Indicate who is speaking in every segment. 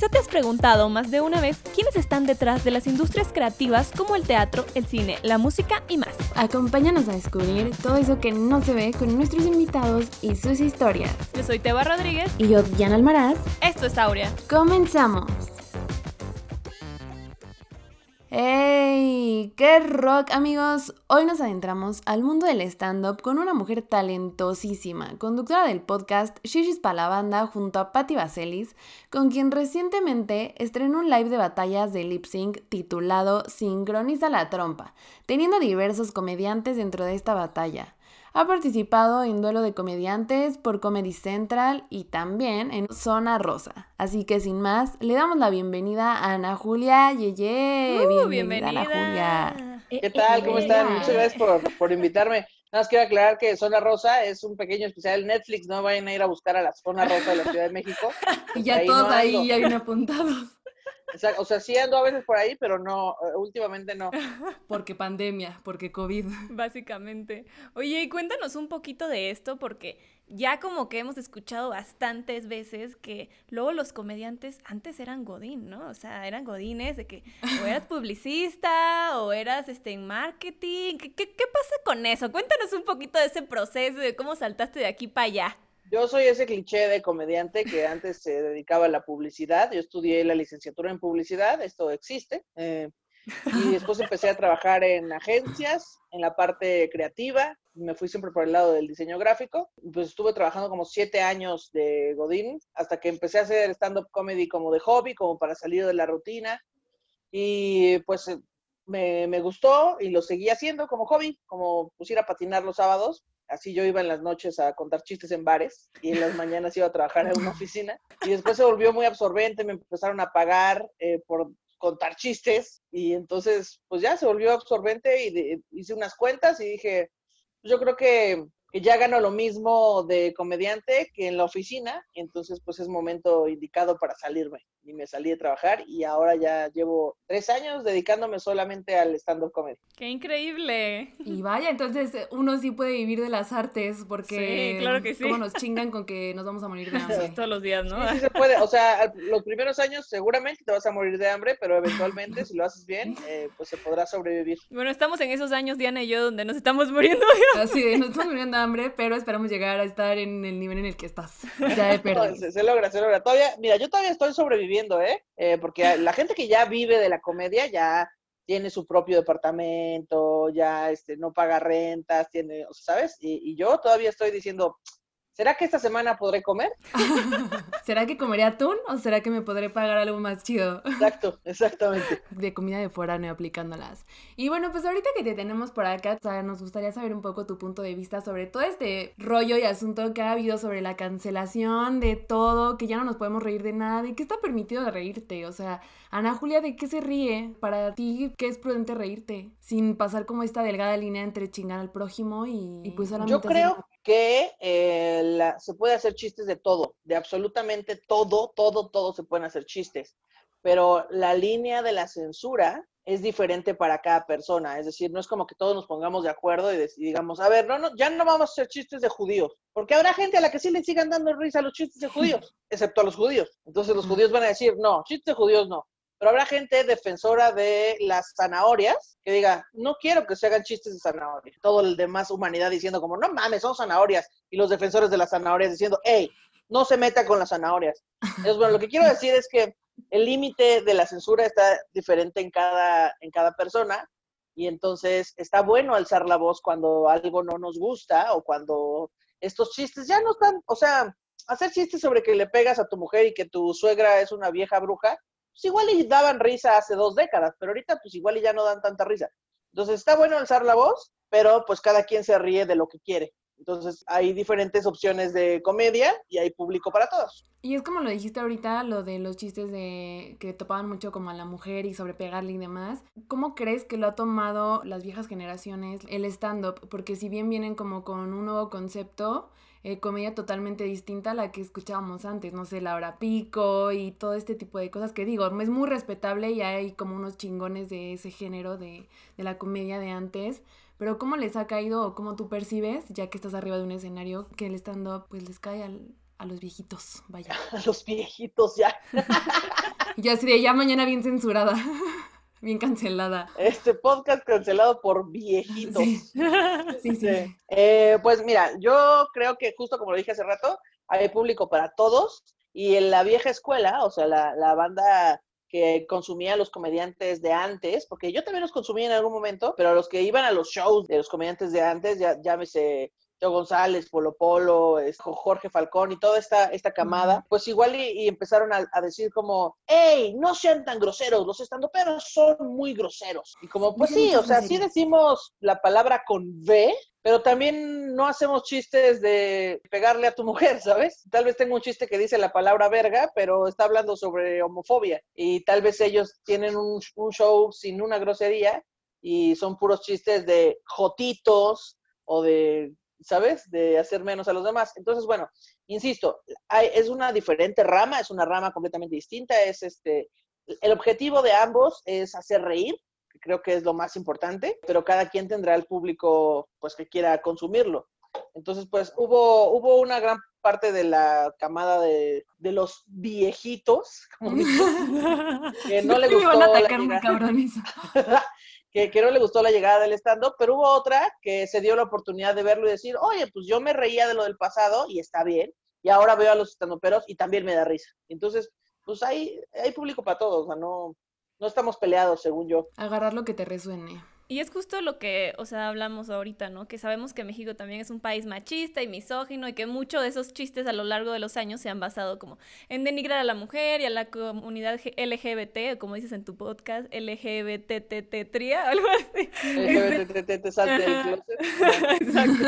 Speaker 1: Quizá te has preguntado más de una vez quiénes están detrás de las industrias creativas como el teatro, el cine, la música y más.
Speaker 2: Acompáñanos a descubrir todo eso que no se ve con nuestros invitados y sus historias.
Speaker 1: Yo soy Teba Rodríguez.
Speaker 2: Y yo, Diana Almaraz.
Speaker 1: Esto es Aurea.
Speaker 2: Comenzamos. ¡Hey! ¡Qué rock, amigos! Hoy nos adentramos al mundo del stand-up con una mujer talentosísima, conductora del podcast Shishis pa' la banda junto a Patti Vaselis, con quien recientemente estrenó un live de batallas de lip sync titulado Sincroniza la trompa, teniendo diversos comediantes dentro de esta batalla. Ha participado en Duelo de Comediantes por Comedy Central y también en Zona Rosa. Así que sin más, le damos la bienvenida a Ana Julia Yeye.
Speaker 1: Uh, bienvenida, Ana
Speaker 3: Julia. ¿Qué tal? ¿Cómo están? Muchas gracias por, por invitarme. Nada más quiero aclarar que Zona Rosa es un pequeño especial Netflix, no vayan a ir a buscar a la Zona Rosa de la Ciudad de México.
Speaker 2: Y ya todos ahí ya vienen apuntados.
Speaker 3: O sea, sí ando a veces por ahí, pero no, eh, últimamente no.
Speaker 2: Porque pandemia, porque COVID.
Speaker 1: Básicamente. Oye, y cuéntanos un poquito de esto, porque ya como que hemos escuchado bastantes veces que luego los comediantes antes eran godín, ¿no? O sea, eran godines de que o eras publicista o eras este, en marketing. ¿Qué, qué, qué pasa con eso? Cuéntanos un poquito de ese proceso, de cómo saltaste de aquí para allá.
Speaker 3: Yo soy ese cliché de comediante que antes se dedicaba a la publicidad. Yo estudié la licenciatura en publicidad, esto existe. Eh, y después empecé a trabajar en agencias, en la parte creativa. Me fui siempre por el lado del diseño gráfico. Pues estuve trabajando como siete años de Godín hasta que empecé a hacer stand-up comedy como de hobby, como para salir de la rutina. Y pues eh, me, me, gustó y lo seguí haciendo como hobby, como pues ir a patinar los sábados Así yo iba en las noches a contar chistes en bares y en las mañanas iba a trabajar en una oficina. Y después se volvió muy absorbente, me empezaron a pagar eh, por contar chistes y entonces pues ya se volvió absorbente y hice unas cuentas y dije, yo creo que que ya gano lo mismo de comediante que en la oficina, entonces pues es momento indicado para salirme. Y me salí de trabajar y ahora ya llevo tres años dedicándome solamente al stand-up comedy.
Speaker 1: ¡Qué increíble!
Speaker 2: Y vaya, entonces uno sí puede vivir de las artes porque
Speaker 1: sí, claro que sí.
Speaker 2: como nos chingan con que nos vamos a morir de hambre.
Speaker 1: Todos los días, ¿no?
Speaker 3: Sí, sí se puede. O sea, los primeros años seguramente te vas a morir de hambre, pero eventualmente si lo haces bien, eh, pues se podrá sobrevivir.
Speaker 1: Bueno, estamos en esos años, Diana y yo, donde nos estamos muriendo.
Speaker 2: Así, nos estamos muriendo hambre, pero esperamos llegar a estar en el nivel en el que estás. Ya
Speaker 3: he se, logra, se logra. Todavía, mira, yo todavía estoy sobreviviendo, ¿eh? ¿eh? Porque la gente que ya vive de la comedia ya tiene su propio departamento, ya este, no paga rentas, tiene, ¿sabes? Y yo todavía estoy diciendo, ¿Será que esta semana podré comer?
Speaker 2: ¿Será que comeré atún o será que me podré pagar algo más chido?
Speaker 3: Exacto, exactamente.
Speaker 2: De comida de foráneo aplicándolas. Y bueno, pues ahorita que te tenemos por acá, nos gustaría saber un poco tu punto de vista sobre todo este rollo y asunto que ha habido sobre la cancelación de todo, que ya no nos podemos reír de nada, de qué está permitido de reírte. O sea, Ana Julia, ¿de qué se ríe? Para ti, ¿qué es prudente reírte? Sin pasar como esta delgada línea entre chingar al prójimo y, y pues
Speaker 3: Yo creo que eh, se puede hacer chistes de todo, de absolutamente todo, todo, todo se pueden hacer chistes, pero la línea de la censura es diferente para cada persona, es decir, no es como que todos nos pongamos de acuerdo y digamos, a ver, no, no, ya no vamos a hacer chistes de judíos, porque habrá gente a la que sí le sigan dando risa a los chistes de judíos, excepto a los judíos. Entonces los judíos van a decir, no, chistes de judíos no. Pero habrá gente defensora de las zanahorias que diga, no quiero que se hagan chistes de zanahorias. Todo el demás humanidad diciendo como, no mames, son zanahorias. Y los defensores de las zanahorias diciendo, hey, no se meta con las zanahorias. Entonces, bueno, lo que quiero decir es que el límite de la censura está diferente en cada, en cada persona. Y entonces está bueno alzar la voz cuando algo no nos gusta o cuando estos chistes ya no están, o sea, hacer chistes sobre que le pegas a tu mujer y que tu suegra es una vieja bruja, pues igual y daban risa hace dos décadas, pero ahorita pues igual y ya no dan tanta risa. Entonces está bueno alzar la voz, pero pues cada quien se ríe de lo que quiere. Entonces hay diferentes opciones de comedia y hay público para todos.
Speaker 2: Y es como lo dijiste ahorita, lo de los chistes de que topaban mucho como a la mujer y sobre pegarle y demás. ¿Cómo crees que lo ha tomado las viejas generaciones el stand-up? Porque si bien vienen como con un nuevo concepto, eh, comedia totalmente distinta a la que escuchábamos antes, no sé, Laura Pico y todo este tipo de cosas que digo, es muy respetable y hay como unos chingones de ese género de, de la comedia de antes, pero ¿cómo les ha caído o cómo tú percibes, ya que estás arriba de un escenario, que el stand-up pues les cae al, a los viejitos, vaya.
Speaker 3: A los viejitos ya.
Speaker 2: Yo así de ya mañana bien censurada, bien cancelada.
Speaker 3: Este podcast cancelado por viejitos.
Speaker 2: Sí, sí. sí.
Speaker 3: Eh, pues mira, yo creo que justo como lo dije hace rato, hay público para todos y en la vieja escuela, o sea, la, la banda que consumía a los comediantes de antes, porque yo también los consumía en algún momento, pero los que iban a los shows de los comediantes de antes, ya llámese Joe González, Polo Polo, Jorge Falcón y toda esta, esta camada, pues igual y, empezaron a, decir como, hey, no sean tan groseros, los estandoperos son muy groseros. Y como, pues sí, o sea, sí decimos la palabra con V, pero también no hacemos chistes de pegarle a tu mujer, ¿sabes? Tal vez tengo un chiste que dice la palabra verga, pero está hablando sobre homofobia. Y tal vez ellos tienen un, un show sin una grosería y son puros chistes de jotitos o de ¿sabes? De hacer menos a los demás. Entonces, bueno, insisto, es una diferente rama, es una rama completamente distinta, es este, el objetivo de ambos es hacer reír, que creo que es lo más importante, pero cada quien tendrá el público, pues, que quiera consumirlo. Entonces, pues, hubo, hubo una gran parte de la camada de, de los viejitos, como que no le gustó la que, que, no le gustó la llegada del stand-up, pero hubo otra que se dio la oportunidad de verlo y decir, oye, pues yo me reía de lo del pasado y está bien, y ahora veo a los stand-uperos y también me da risa. Entonces, pues hay, hay público para todos, o sea, no, no estamos peleados, según yo.
Speaker 2: Agarrar lo que te resuene.
Speaker 1: Y es justo lo que, o sea, hablamos ahorita, ¿no? Que sabemos que México también es un país machista y misógino y que muchos de esos chistes a lo largo de los años se han basado como en denigrar a la mujer y a la comunidad LGBT, o como dices en tu podcast, LGBTT-tria, algo así.
Speaker 3: LGBT, salte.
Speaker 1: Exacto.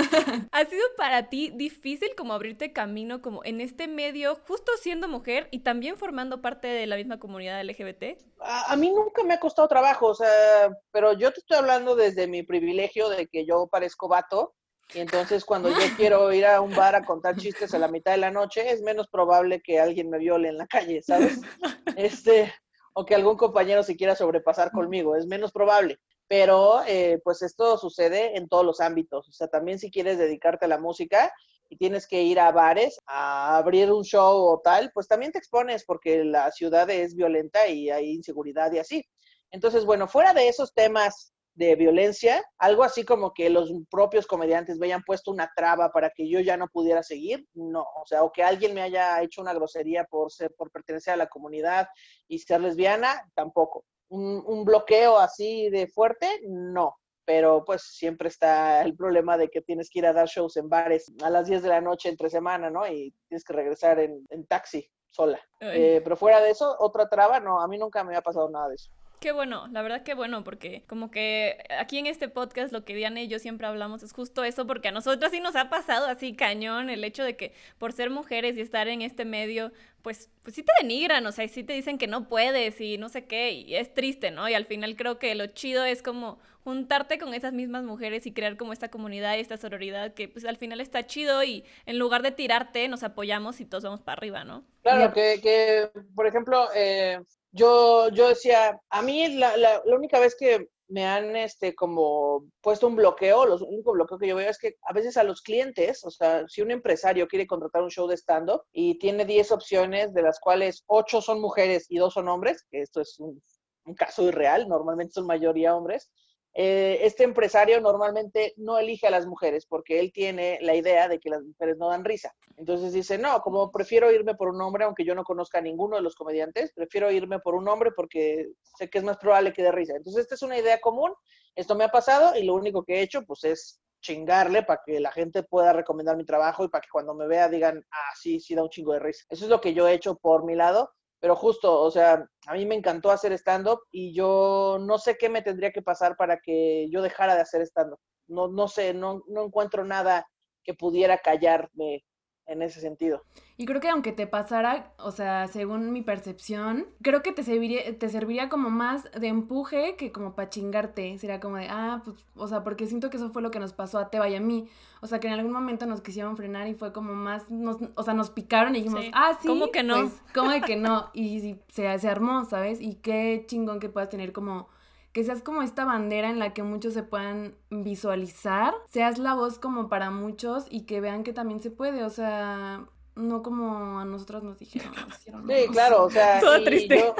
Speaker 1: ¿Ha sido para ti difícil como abrirte camino como en este medio, justo siendo mujer y también formando parte de la misma comunidad LGBT?
Speaker 3: A, a mí nunca me ha costado trabajo, o sea, pero yo te estoy hablando desde mi privilegio de que yo parezco vato. Y entonces cuando yo quiero ir a un bar a contar chistes a la mitad de la noche, es menos probable que alguien me viole en la calle, ¿sabes? Este, o que algún compañero se quiera sobrepasar conmigo, es menos probable. Pero eh, pues esto sucede en todos los ámbitos. O sea, también si quieres dedicarte a la música y tienes que ir a bares a abrir un show o tal, pues también te expones porque la ciudad es violenta y hay inseguridad y así. Entonces, bueno, fuera de esos temas de violencia, algo así como que los propios comediantes me hayan puesto una traba para que yo ya no pudiera seguir, no, o sea, o que alguien me haya hecho una grosería por ser, por pertenecer a la comunidad y ser lesbiana, tampoco. Un, un bloqueo así de fuerte, no, pero pues siempre está el problema de que tienes que ir a dar shows en bares a las 10 de la noche entre semana, ¿no? Y tienes que regresar en, taxi sola. Eh, pero fuera de eso, otra traba, no, a mí nunca me ha pasado nada de eso.
Speaker 1: Qué bueno, la verdad que bueno, porque como que aquí en este podcast lo que Diana y yo siempre hablamos es justo eso, porque a nosotras sí nos ha pasado así cañón el hecho de que por ser mujeres y estar en este medio, pues, pues sí te denigran, o sea, sí te dicen que no puedes y no sé qué, y es triste, ¿no? Y al final creo que lo chido es como juntarte con esas mismas mujeres y crear como esta comunidad y esta sororidad que pues al final está chido y en lugar de tirarte nos apoyamos y todos vamos para arriba, ¿no?
Speaker 3: Claro, que, que por ejemplo, eh, yo, yo decía, a mí la, la, única vez que me han este como puesto un bloqueo, los único bloqueo que yo veo es que a veces a los clientes, o sea, si un empresario quiere contratar un show de stand-up y tiene 10 opciones, de las cuales 8 son mujeres y 2 son hombres, que esto es un, un caso irreal, normalmente son mayoría hombres, eh, este empresario normalmente no elige a las mujeres porque él tiene la idea de que las mujeres no dan risa. Entonces dice, no, como prefiero irme por un hombre, aunque yo no conozca a ninguno de los comediantes, prefiero irme por un hombre porque sé que es más probable que dé risa. Entonces esta es una idea común, esto me ha pasado y lo único que he hecho pues es chingarle para que la gente pueda recomendar mi trabajo y para que cuando me vea digan, ah, sí, sí da un chingo de risa. Eso es lo que yo he hecho por mi lado pero justo, o sea, a mí me encantó hacer stand-up y yo no sé qué me tendría que pasar para que yo dejara de hacer stand-up. No, no sé, no, no encuentro nada que pudiera callarme en ese sentido.
Speaker 2: Y creo que aunque te pasara, o sea, según mi percepción, creo que te serviría, te serviría como más de empuje que como para chingarte. Sería como de, ah, pues, o sea, porque siento que eso fue lo que nos pasó a Teba y a mí. O sea, que en algún momento nos quisieron frenar y fue como más, nos, o sea, nos picaron y dijimos, ah, sí.
Speaker 1: ¿Cómo que no?
Speaker 2: Pues, ¿Cómo de que no? Y se, se armó, ¿sabes? Y qué chingón que puedas tener como que seas como esta bandera en la que muchos se puedan visualizar, seas la voz como para muchos y que vean que también se puede, o sea, no como a nosotros nos dijeron.
Speaker 3: sí, claro, o sea,
Speaker 1: Todo triste.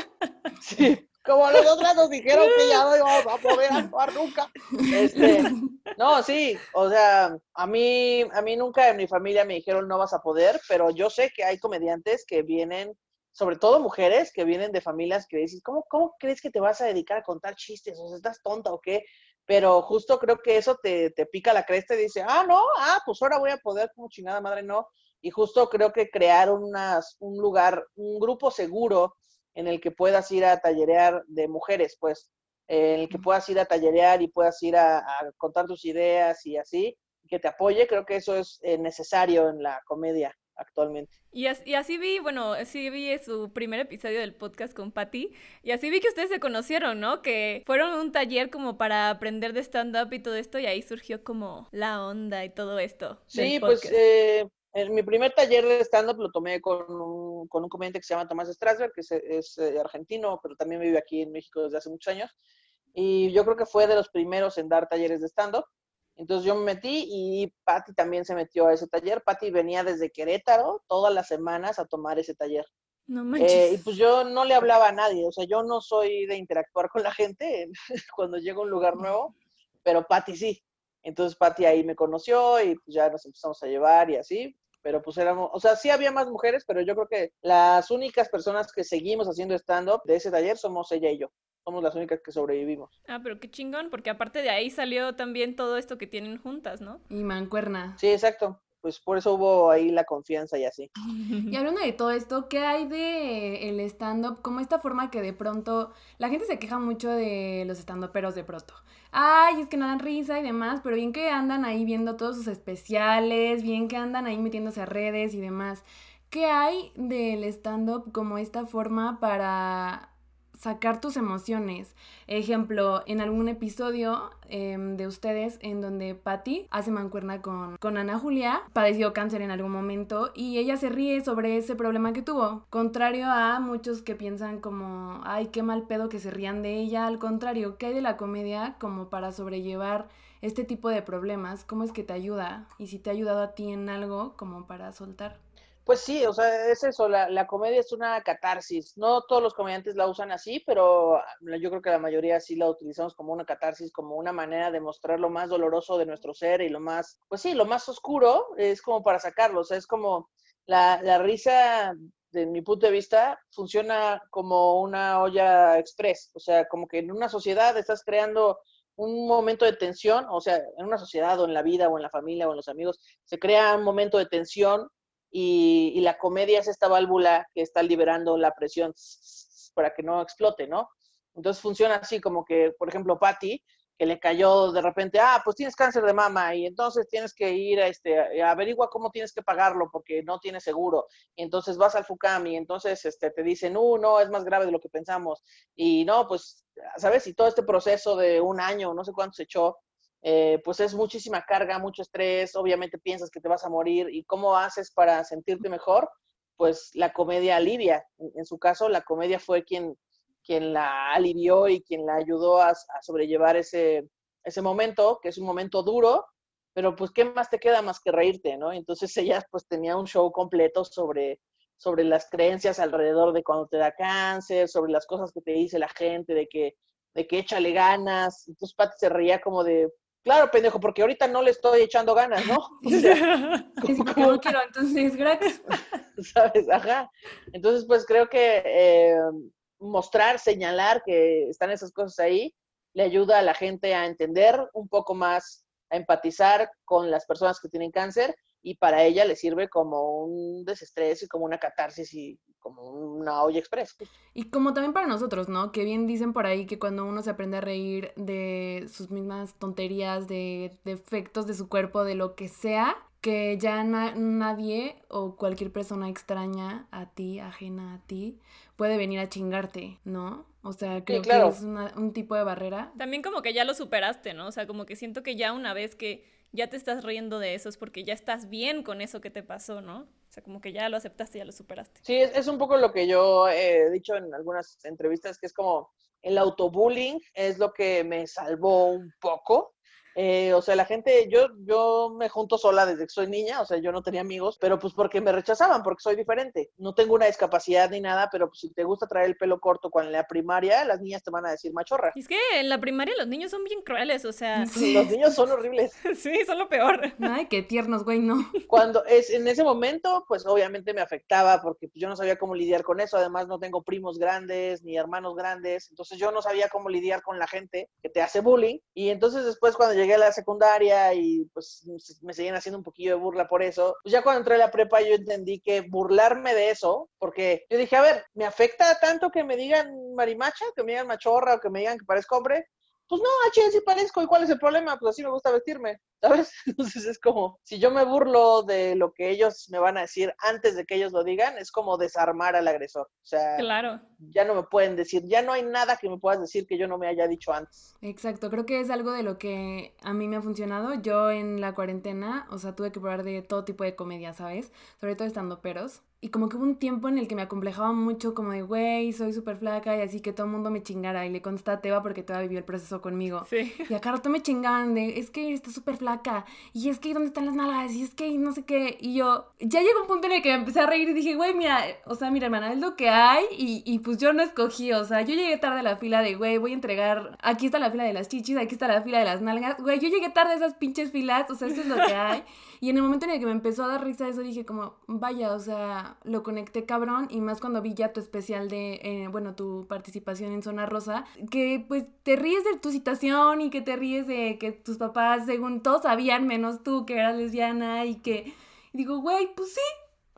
Speaker 3: sí, como a nosotras nos dijeron que ya no íbamos a poder actuar nunca. Este, no, sí, o sea, a mí, a mí nunca en mi familia me dijeron no vas a poder, pero yo sé que hay comediantes que vienen, sobre todo mujeres, que vienen de familias que dices, ¿cómo, cómo crees que te vas a dedicar a contar chistes? O sea, ¿estás tonta o qué? Pero justo creo que eso te, te pica la cresta y dice, ah, no, ah, pues ahora voy a poder, como chingada madre, no. Y justo creo que crear unas, un lugar, un grupo seguro en el que puedas ir a tallerear de mujeres, pues, en el que puedas ir a tallerear y puedas ir a, contar tus ideas y así, que te apoye, creo que eso es eh, necesario en la comedia actualmente.
Speaker 1: Y así, vi, bueno, así vi su primer episodio del podcast con Patty, y así vi que ustedes se conocieron, ¿no? Que fueron un taller como para aprender de stand-up y todo esto, y ahí surgió como la onda y todo esto.
Speaker 3: Sí, pues eh, en mi primer taller de stand-up lo tomé con un, con un comediante que se llama Tomás Strasberg, que es, eh, argentino, pero también vive aquí en México desde hace muchos años. Y yo creo que fue de los primeros en dar talleres de stand-up. Entonces yo me metí y Patti también se metió a ese taller. Patti venía desde Querétaro todas las semanas a tomar ese taller.
Speaker 1: No manches.
Speaker 3: Eh, y pues yo no le hablaba a nadie, o sea, yo no soy de interactuar con la gente cuando llego a un lugar nuevo, pero Patti sí. Entonces Patti ahí me conoció y pues ya nos empezamos a llevar y así pero pues éramos, o sea, sí había más mujeres, pero yo creo que las únicas personas que seguimos haciendo stand-up de ese taller somos ella y yo. Somos las únicas que sobrevivimos.
Speaker 1: Ah, pero qué chingón, porque aparte de ahí salió también todo esto que tienen juntas, ¿no?
Speaker 2: Y mancuerna.
Speaker 3: Sí, exacto pues por eso hubo ahí la confianza y así.
Speaker 2: Y hablando de todo esto, ¿qué hay de el stand-up? Como esta forma que de pronto la gente se queja mucho de los stand-uperos de pronto. Ay, es que no dan risa y demás, pero bien que andan ahí viendo todos sus especiales, bien que andan ahí metiéndose a redes y demás. ¿Qué hay del stand-up como esta forma para sacar tus emociones. Ejemplo, en algún episodio em, de ustedes en donde Patty hace mancuerna con, con Ana Julia, padeció cáncer en algún momento y ella se ríe sobre ese problema que tuvo. Contrario a muchos que piensan como, ay, qué mal pedo que se rían de ella. Al contrario, ¿qué hay de la comedia como para sobrellevar este tipo de problemas? ¿Cómo es que te ayuda? Y si te ha ayudado a ti en algo como para soltar.
Speaker 3: Pues sí, o sea, es eso, la, la, comedia es una catarsis. No todos los comediantes la usan así, pero yo creo que la mayoría sí la utilizamos como una catarsis, como una manera de mostrar lo más doloroso de nuestro ser y lo más, pues sí, lo más oscuro es como para sacarlo. O sea, es como la, la risa, de mi punto de vista, funciona como una olla express. O sea, como que en una sociedad estás creando un momento de tensión, o sea, en una sociedad o en la vida o en la familia o en los amigos, se crea un momento de tensión y, la comedia es esta válvula que está liberando la presión para que no explote, ¿no? Entonces funciona así como que, por ejemplo, Patty, que le cayó de repente, ah, pues tienes cáncer de mama y entonces tienes que ir a este, averigua cómo tienes que pagarlo porque no tienes seguro. Y entonces vas al FUCAM y entonces este, te dicen, uh, no, es más grave de lo que pensamos. Y no, pues, ¿sabes? Y todo este proceso de un año, no sé cuánto se echó, eh, pues es muchísima carga, mucho estrés, obviamente piensas que te vas a morir y cómo haces para sentirte mejor, pues la comedia alivia. En, su caso, la comedia fue quien, quien la alivió y quien la ayudó a, sobrellevar ese, ese momento, que es un momento duro, pero pues qué más te queda más que reírte, ¿no? Entonces ella pues tenía un show completo sobre, sobre las creencias alrededor de cuando te da cáncer, sobre las cosas que te dice la gente, de que, de que échale ganas. Entonces Pati se reía como de, Claro, pendejo, porque ahorita no le estoy echando ganas, ¿no?
Speaker 2: O quiero, entonces, gracias.
Speaker 3: ¿Sabes? Ajá. Entonces, pues creo que eh, mostrar, señalar que están esas cosas ahí, le ayuda a la gente a entender un poco más, a empatizar con las personas que tienen cáncer y para ella le sirve como un desestrés y como una catarsis y como una olla express.
Speaker 2: Y como también para nosotros, ¿no? Que bien dicen por ahí que cuando uno se aprende a reír de sus mismas tonterías, de defectos de su cuerpo, de lo que sea, que ya nadie o cualquier persona extraña a ti, ajena a ti, puede venir a chingarte, ¿no? O sea, creo que es un tipo de barrera.
Speaker 1: También como que ya lo superaste, ¿no? O sea, como que siento que ya una vez que ya te estás riendo de eso es porque ya estás bien con eso que te pasó, ¿no? O sea, como que ya lo aceptaste, ya lo superaste.
Speaker 3: Sí, es, un poco lo que yo he dicho en algunas entrevistas, que es como el autobullying es lo que me salvó un poco, Eh, o sea, la gente, yo, yo me junto sola desde que soy niña, o sea, yo no tenía amigos, pero pues porque me rechazaban, porque soy diferente. No tengo una discapacidad ni nada, pero pues si te gusta traer el pelo corto cuando en la primaria, las niñas te van a decir machorra.
Speaker 1: Es que en la primaria los niños son bien crueles, o sea.
Speaker 3: Sí. Los niños son horribles.
Speaker 1: sí, son lo peor.
Speaker 2: Ay, qué tiernos, güey, no.
Speaker 3: Cuando es en ese momento, pues obviamente me afectaba porque pues, yo no sabía cómo lidiar con eso. Además, no tengo primos grandes ni hermanos grandes. Entonces, yo no sabía cómo lidiar con la gente que te hace bullying. Y entonces, después, cuando llegué a la secundaria y pues me seguían haciendo un poquillo de burla por eso, pues ya cuando entré a la prepa, yo entendí que burlarme de eso, porque yo dije, a ver, ¿me afecta tanto que me digan marimacha, que me digan machorra o que me digan que parezco hombre? Pues no, H, sí parezco, ¿y cuál es el problema? Pues así me gusta vestirme, ¿sabes? Entonces es como, si yo me burlo de lo que ellos me van a decir antes de que ellos lo digan, es como desarmar al agresor. O sea,
Speaker 1: claro.
Speaker 3: ya no me pueden decir, ya no hay nada que me puedas decir que yo no me haya dicho antes.
Speaker 2: Exacto, creo que es algo de lo que a mí me ha funcionado. Yo en la cuarentena, o sea, tuve que probar de todo tipo de comedia, ¿sabes? Sobre todo estando peros. Y como que hubo un tiempo en el que me acomplejaba mucho, como de, güey, soy súper flaca y así que todo el mundo me chingara. Y le consta a Teba porque Teba vivió el proceso conmigo.
Speaker 1: Sí.
Speaker 2: Y acá rato me chingaban de, es que está súper flaca. Y es que, ¿dónde están las nalgas? Y es que, no sé qué. Y yo, ya llegó un punto en el que me empecé a reír y dije, güey, mira, o sea, mira, hermana, es lo que hay. Y, y pues yo no escogí, o sea, yo llegué tarde a la fila de, güey, voy a entregar, aquí está la fila de las chichis, aquí está la fila de las nalgas. Güey, yo llegué tarde a esas pinches filas, o sea, esto es lo que hay. Y en el momento en el que me empezó a dar risa eso, dije como, vaya, o sea, lo conecté cabrón. Y más cuando vi ya tu especial de, eh, bueno, tu participación en Zona Rosa, que pues te ríes de tu situación y que te ríes de que tus papás, según todos sabían, menos tú, que eras lesbiana y que... Y digo, güey, pues sí,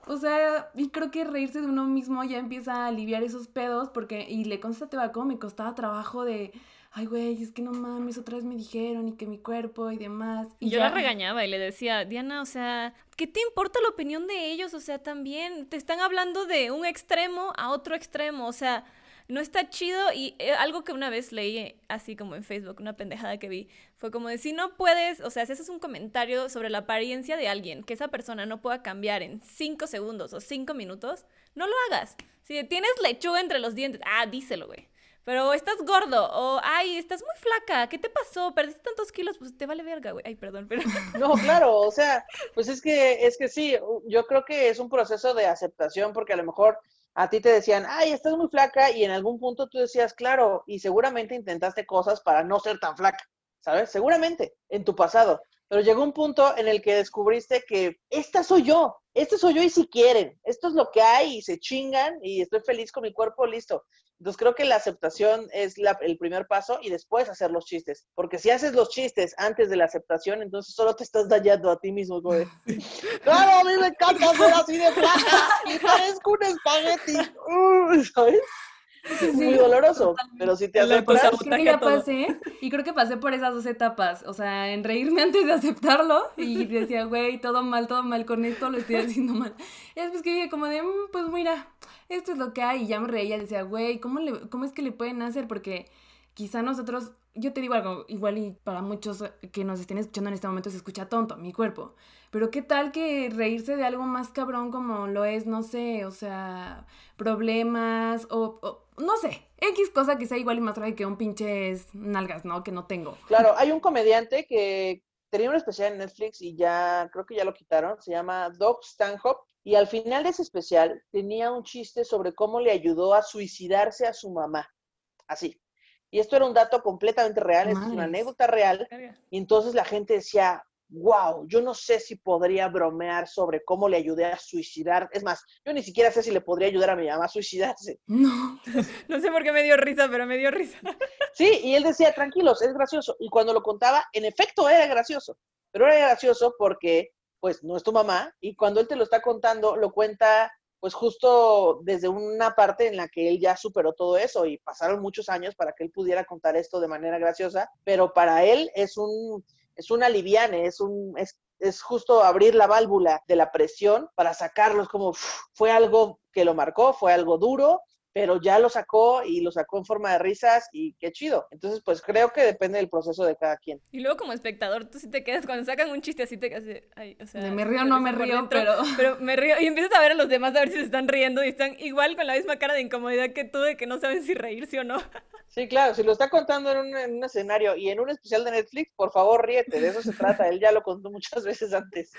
Speaker 2: o sea, y creo que reírse de uno mismo ya empieza a aliviar esos pedos porque, y le consta a cómo me costaba trabajo de, ay, güey, es que no mames, otra vez me dijeron y que mi cuerpo y demás.
Speaker 1: Y yo la regañaba y le decía, Diana, o sea, ¿qué te importa la opinión de ellos? O sea, también te están hablando de un extremo a otro extremo, o sea, no está chido y eh, algo que una vez leí así como en Facebook, una pendejada que vi, fue como de si no puedes, o sea, si haces un comentario sobre la apariencia de alguien, que esa persona no pueda cambiar en cinco segundos o cinco minutos, no lo hagas. Si tienes lechuga entre los dientes, ah, díselo, güey pero estás gordo, o ay, estás muy flaca, ¿qué te pasó? Perdiste tantos kilos, pues te vale verga, güey. Ay, perdón, pero.
Speaker 3: No, claro, o sea, pues es que, es que sí, yo creo que es un proceso de aceptación, porque a lo mejor a ti te decían, ay, estás muy flaca, y en algún punto tú decías, claro, y seguramente intentaste cosas para no ser tan flaca, ¿sabes? Seguramente, en tu pasado. Pero llegó un punto en el que descubriste que esta soy yo, este soy yo y si quieren, esto es lo que hay y se chingan y estoy feliz con mi cuerpo, listo. Entonces creo que la aceptación es el primer paso y después hacer los chistes. Porque si haces los chistes antes de la aceptación, entonces solo te estás dañando a ti mismo, güey. claro, a mí me encanta ser así de flaca y parezco un espagueti. Uh, ¿Sabes? Es muy doloroso, pero si te aceptas...
Speaker 2: Creo que ya pasé, y creo que pasé por esas dos etapas, o sea, en reírme antes de aceptarlo, y decía, güey, todo mal, todo mal con esto, lo estoy haciendo mal. Y después que dije como de, mm, pues mira, esto es lo que hay. Y ya me reía y decía, güey, ¿cómo, le, ¿cómo es que le pueden hacer? Porque quizá nosotros, yo te digo algo, igual y para muchos que nos estén escuchando en este momento se escucha tonto, mi cuerpo. Pero qué tal que reírse de algo más cabrón como lo es, no sé, o sea, problemas o, no sé, X cosa que sea igual y más grave que un pinches nalgas, ¿no? Que no tengo.
Speaker 3: Claro, hay un comediante que tenía un especial en Netflix y ya, creo que ya lo quitaron, se llama Doc Stanhope y al final de ese especial tenía un chiste sobre cómo le ayudó a suicidarse a su mamá. Así. Y esto era un dato completamente real, es una anécdota real. Y entonces la gente decía, wow, yo no sé si podría bromear sobre cómo le ayudé a suicidar. Es más, yo ni siquiera sé si le podría ayudar a mi mamá a suicidarse.
Speaker 2: No,
Speaker 1: no sé por qué me dio risa, pero me dio risa.
Speaker 3: Sí, y él decía, tranquilos, es gracioso. Y cuando lo contaba, en efecto era gracioso. Pero era gracioso porque pues no es tu mamá, y cuando él te lo está contando, lo cuenta pues justo desde una parte en la que él ya superó todo eso y pasaron muchos años para que él pudiera contar esto de manera graciosa, pero para él es un es un aliviane, es un es, es justo abrir la válvula de la presión para sacarlos como fue algo que lo marcó, fue algo duro pero ya lo sacó y lo sacó en forma de risas y qué chido. Entonces, pues creo que depende del proceso de cada quien.
Speaker 1: Y luego como espectador, tú sí te quedas, cuando sacan un chiste así te quedas,
Speaker 2: ay, o sea... me río o no me río, pero...
Speaker 1: Pero me río y empiezas a ver a los demás a ver si se están riendo y están igual con la misma cara de incomodidad que tú, de que no saben si reírse o no.
Speaker 3: Sí, claro, si lo está contando en un, en un, escenario y en un especial de Netflix, por favor ríete, de eso se trata, él ya lo contó muchas veces antes.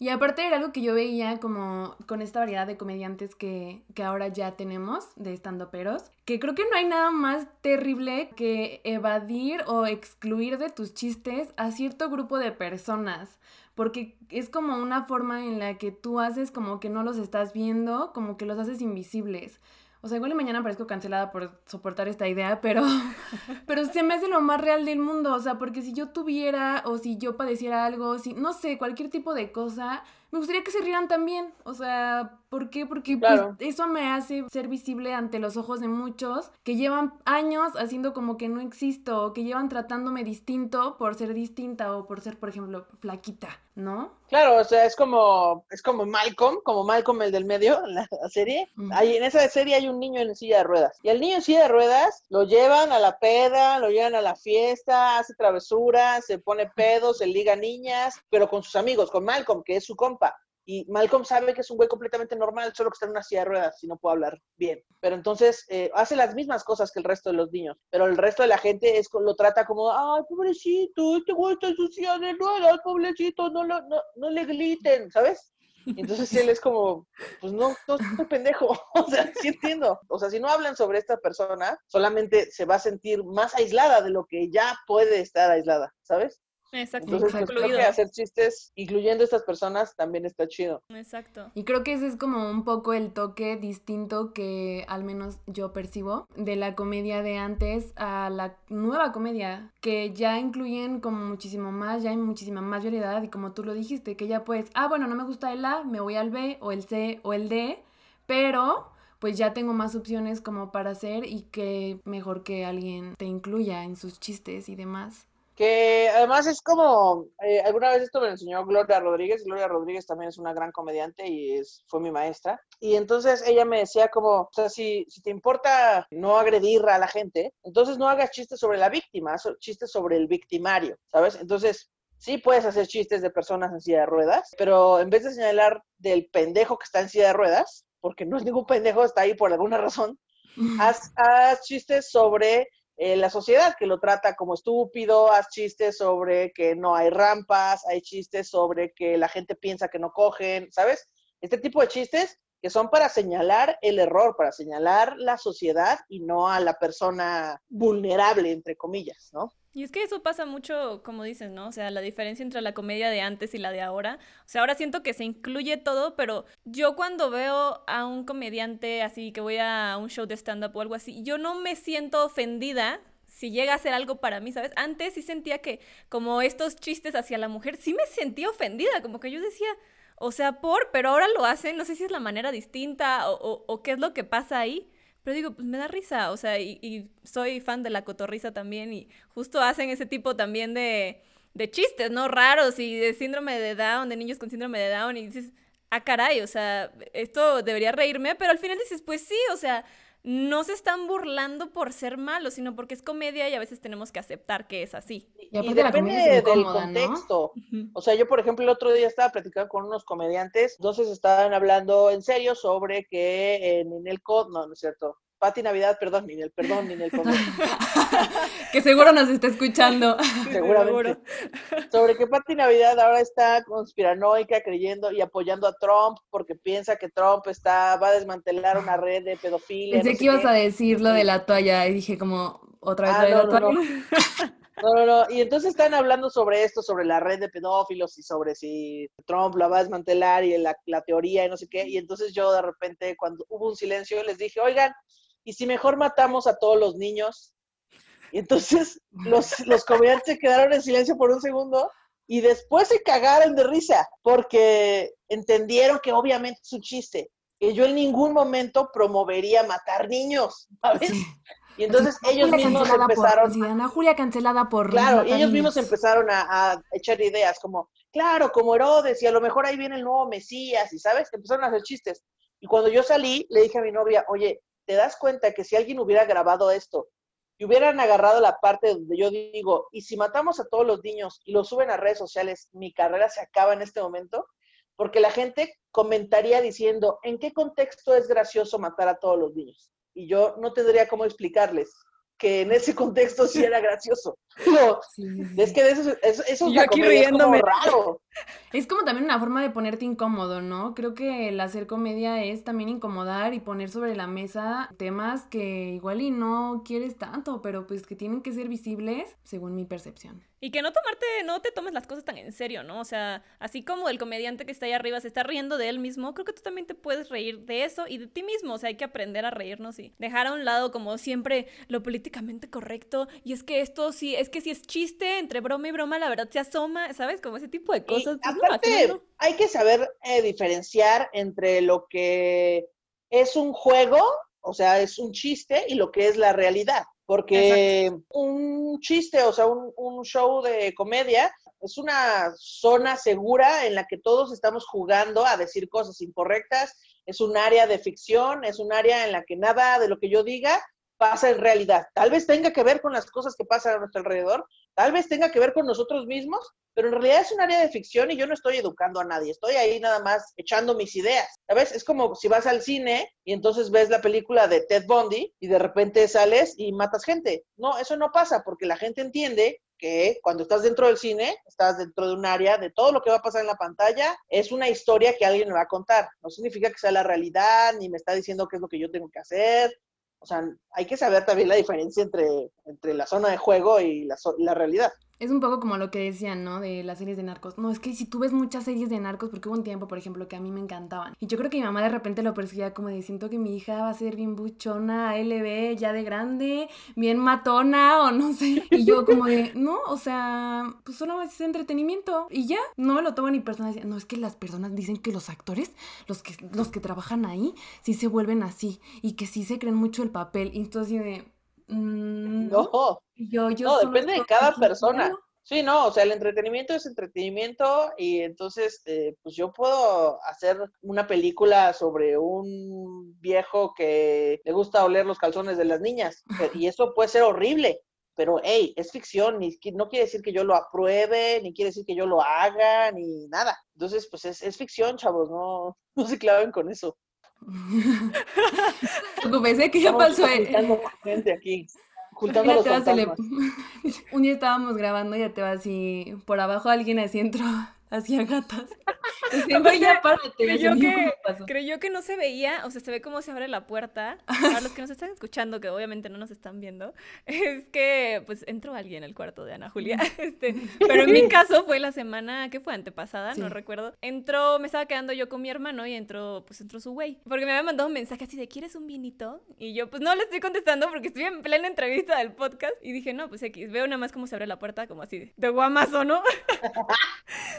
Speaker 2: Y aparte era algo que yo veía como con esta variedad de comediantes que, que ahora ya tenemos, de estandoperos, que creo que no hay nada más terrible que evadir o excluir de tus chistes a cierto grupo de personas porque es como una forma en la que tú haces como que no los estás viendo, como que los haces invisibles. O sea, igual y mañana parezco cancelada por soportar esta idea, pero, pero se me hace lo más real del mundo. O sea, porque si yo tuviera o si yo padeciera algo, si, no sé, cualquier tipo de cosa, me gustaría que se rieran también. O sea, ¿por qué? Porque pues, eso me hace ser visible ante los ojos de muchos que llevan años haciendo como que no existo, o que llevan tratándome distinto por ser distinta o por ser, por ejemplo, flaquita, ¿no?
Speaker 3: Claro, o sea, es como, es como Malcolm, como Malcolm el del medio, en la, serie. Ahí, en esa serie hay un niño en silla de ruedas. Y al niño en silla de ruedas lo llevan a la peda, lo llevan a la fiesta, hace travesuras, se pone pedos, se liga niñas, pero con sus amigos, con Malcolm, que es su compa y Malcolm sabe que es un güey completamente normal, solo que está en una silla de ruedas y no puede hablar bien. Pero entonces eh, hace las mismas cosas que el resto de los niños. Pero el resto de la gente es, lo trata como, ay, pobrecito, este güey está en su silla de ruedas, pobrecito, no, no, no le gliten, ¿sabes? Entonces él es como, pues no, no estoy pendejo. O sea, sí entiendo. O sea, si no hablan sobre esta persona, solamente se va a sentir más aislada de lo que ya puede estar aislada, ¿sabes?
Speaker 1: Exacto.
Speaker 3: Entonces, pues, creo que hacer chistes incluyendo a estas personas también está chido.
Speaker 1: Exacto.
Speaker 2: Y creo que ese es como un poco el toque distinto que al menos yo percibo de la comedia de antes a la nueva comedia, que ya incluyen como muchísimo más, ya hay muchísima más variedad y como tú lo dijiste, que ya puedes, ah, bueno, no me gusta el A, me voy al B o el C o el D, pero pues ya tengo más opciones como para hacer y que mejor que alguien te incluya en sus chistes y demás
Speaker 3: que además es como, eh, alguna vez esto me enseñó Gloria Rodríguez, Gloria Rodríguez también es una gran comediante y es, fue mi maestra, y entonces ella me decía como, o sea, si, si te importa no agredir a la gente, entonces no hagas chistes sobre la víctima, chistes sobre el victimario, ¿sabes? Entonces, sí puedes hacer chistes de personas en silla de ruedas, pero en vez de señalar del pendejo que está en silla de ruedas, porque no es ningún pendejo, está ahí por alguna razón, haz, haz chistes sobre eh, la sociedad que lo trata como estúpido, haz chistes sobre que no hay rampas, hay chistes sobre que la gente piensa que no cogen, ¿sabes? Este tipo de chistes que son para señalar el error, para señalar la sociedad y no a la persona vulnerable, entre comillas, ¿no?
Speaker 1: Y es que eso pasa mucho, como dices, ¿no? O sea, la diferencia entre la comedia de antes y la de ahora. O sea, ahora siento que se incluye todo, pero yo cuando veo a un comediante así, que voy a un show de stand-up o algo así, yo no me siento ofendida si llega a ser algo para mí, ¿sabes? Antes sí sentía que como estos chistes hacia la mujer, sí me sentía ofendida, como que yo decía, o sea, por, pero ahora lo hacen, no sé si es la manera distinta o, o qué es lo que pasa ahí. Pero digo, pues me da risa, o sea, y, soy fan de la cotorrisa también y justo hacen ese tipo también de, de chistes, ¿no? Raros y de síndrome de Down, de niños con síndrome de Down y dices, ah, caray, o sea, esto debería reírme, pero al final dices, pues sí, o sea, no se están burlando por ser malos, sino porque es comedia y a veces tenemos que aceptar que es así.
Speaker 3: Y, depende del contexto. O sea, yo, por ejemplo, el otro día estaba platicando con unos comediantes, entonces estaban hablando en serio sobre que en el COD, no, no es cierto, Pati Navidad, perdón, Ninel, perdón, Ninel.
Speaker 2: que seguro nos está escuchando.
Speaker 3: Seguramente. Sobre que Pati Navidad ahora está conspiranoica, creyendo y apoyando a Trump porque piensa que Trump está, va a desmantelar una red de pedofilia.
Speaker 2: Pensé que ibas a decir lo de la toalla y dije como, otra vez
Speaker 3: ah,
Speaker 2: la
Speaker 3: toalla. No, no, no. Y entonces están hablando sobre esto, sobre la red de pedófilos y sobre si Trump la va a desmantelar y la, la, teoría y no sé qué. Y entonces yo de repente, cuando hubo un silencio, les dije, oigan, ¿y si mejor matamos a todos los niños? Y entonces los, los comediantes quedaron en silencio por un segundo y después se cagaron de risa porque entendieron que obviamente es un chiste, que yo en ningún momento promovería matar niños, ¿sabes? Y entonces ellos mismos empezaron...
Speaker 2: Por, Ana Julia cancelada por...
Speaker 3: Claro, y ellos mismos empezaron a, a, echar ideas como, claro, como Herodes, y a lo mejor ahí viene el nuevo Mesías, y ¿sabes? Empezaron a hacer chistes. Y cuando yo salí, le dije a mi novia, oye, te das cuenta que si alguien hubiera grabado esto y hubieran agarrado la parte donde yo digo, y si matamos a todos los niños y los suben a redes sociales, mi carrera se acaba en este momento, porque la gente comentaría diciendo, ¿en qué contexto es gracioso matar a todos los niños? Y yo no tendría cómo explicarles que en ese contexto sí era gracioso. No, es que eso, eso, eso
Speaker 1: Yo aquí riéndome.
Speaker 3: es como raro.
Speaker 2: Es como también una forma de ponerte incómodo, ¿no? Creo que el hacer comedia es también incomodar y poner sobre la mesa temas que igual y no quieres tanto, pero pues que tienen que ser visibles según mi percepción.
Speaker 1: Y que no tomarte, no te tomes las cosas tan en serio, ¿no? O sea, así como el comediante que está ahí arriba se está riendo de él mismo, creo que tú también te puedes reír de eso y de ti mismo. O sea, hay que aprender a reírnos y dejar a un lado como siempre lo políticamente correcto. Y es que esto sí, es que si es chiste, entre broma y broma, la verdad se asoma, ¿sabes? Como ese tipo de cosas.
Speaker 3: Pues, aparte, hay que saber eh, diferenciar entre lo que es un juego, o sea, es un chiste, y lo que es la realidad. Porque un chiste, o sea, un, un, show de comedia es una zona segura en la que todos estamos jugando a decir cosas incorrectas, es un área de ficción, es un área en la que nada de lo que yo diga pasa en realidad. Tal vez tenga que ver con las cosas que pasan a nuestro alrededor, tal vez tenga que ver con nosotros mismos, pero en realidad es un área de ficción y yo no estoy educando a nadie, estoy ahí nada más echando mis ideas. ¿Sabes? Es como si vas al cine y entonces ves la película de Ted Bundy y de repente sales y matas gente. No, eso no pasa porque la gente entiende que cuando estás dentro del cine, estás dentro de un área de todo lo que va a pasar en la pantalla, es una historia que alguien me va a contar. No significa que sea la realidad, ni me está diciendo qué es lo que yo tengo que hacer, o sea, hay que saber también la diferencia entre, entre la zona de juego y la, la realidad.
Speaker 2: Es un poco como lo que decían, ¿no? De las series de narcos. No, es que si tú ves muchas series de narcos, porque hubo un tiempo, por ejemplo, que a mí me encantaban. Y yo creo que mi mamá de repente lo percibía como de, siento que mi hija va a ser bien buchona, LB, ya de grande, bien matona, o no sé. Y yo como de, no, o sea, pues solo es entretenimiento. Y ya, no me lo tomo ni personas. No, es que las personas dicen que los actores, los que, los que trabajan ahí, sí se vuelven así. Y que sí se creen mucho el papel. Y entonces de
Speaker 3: Mm, no, yo, yo no depende de cada persona. Sí, no, o sea, el entretenimiento es entretenimiento y entonces, eh, pues yo puedo hacer una película sobre un viejo que le gusta oler los calzones de las niñas y eso puede ser horrible, pero hey, es ficción, ni, no quiere decir que yo lo apruebe, ni quiere decir que yo lo haga, ni nada. Entonces, pues es, es ficción, chavos, no, no se claven con eso.
Speaker 2: Pensé que ya pasó.
Speaker 3: gente aquí.
Speaker 2: Un día estábamos grabando y ya te vas y por abajo alguien así entró hacía gatas.
Speaker 1: creyó, que, creyó que no se veía, o sea, se ve cómo se abre la puerta. A los que nos están escuchando, que obviamente no nos están viendo, es que pues entró alguien al cuarto de Ana Julia. Este, pero en mi caso fue la semana que fue antepasada, no recuerdo. Entró, me estaba quedando yo con mi hermano y entró, pues entró su güey. Porque me había mandado un mensaje así de ¿quieres un vinito? Y yo pues no le estoy contestando porque estoy en plena entrevista del podcast. Y dije, no, pues aquí veo nada más cómo se abre la puerta, como así de, de guamazo, ¿no?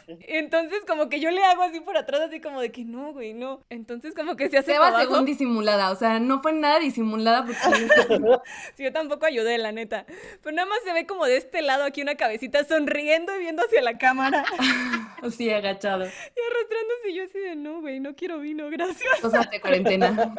Speaker 1: Entonces, como que yo le hago así por atrás, así como de que no, güey, no. Entonces, como que se hace.
Speaker 2: Se va según disimulada, o sea, no fue nada disimulada porque.
Speaker 1: sí, yo tampoco ayudé, la neta. Pero nada más se ve como de este lado aquí una cabecita sonriendo y viendo hacia la cámara.
Speaker 2: sí, agachado. Y
Speaker 1: arrastrándose yo así de no, güey, no quiero vino, gracias.
Speaker 2: Cosas de cuarentena.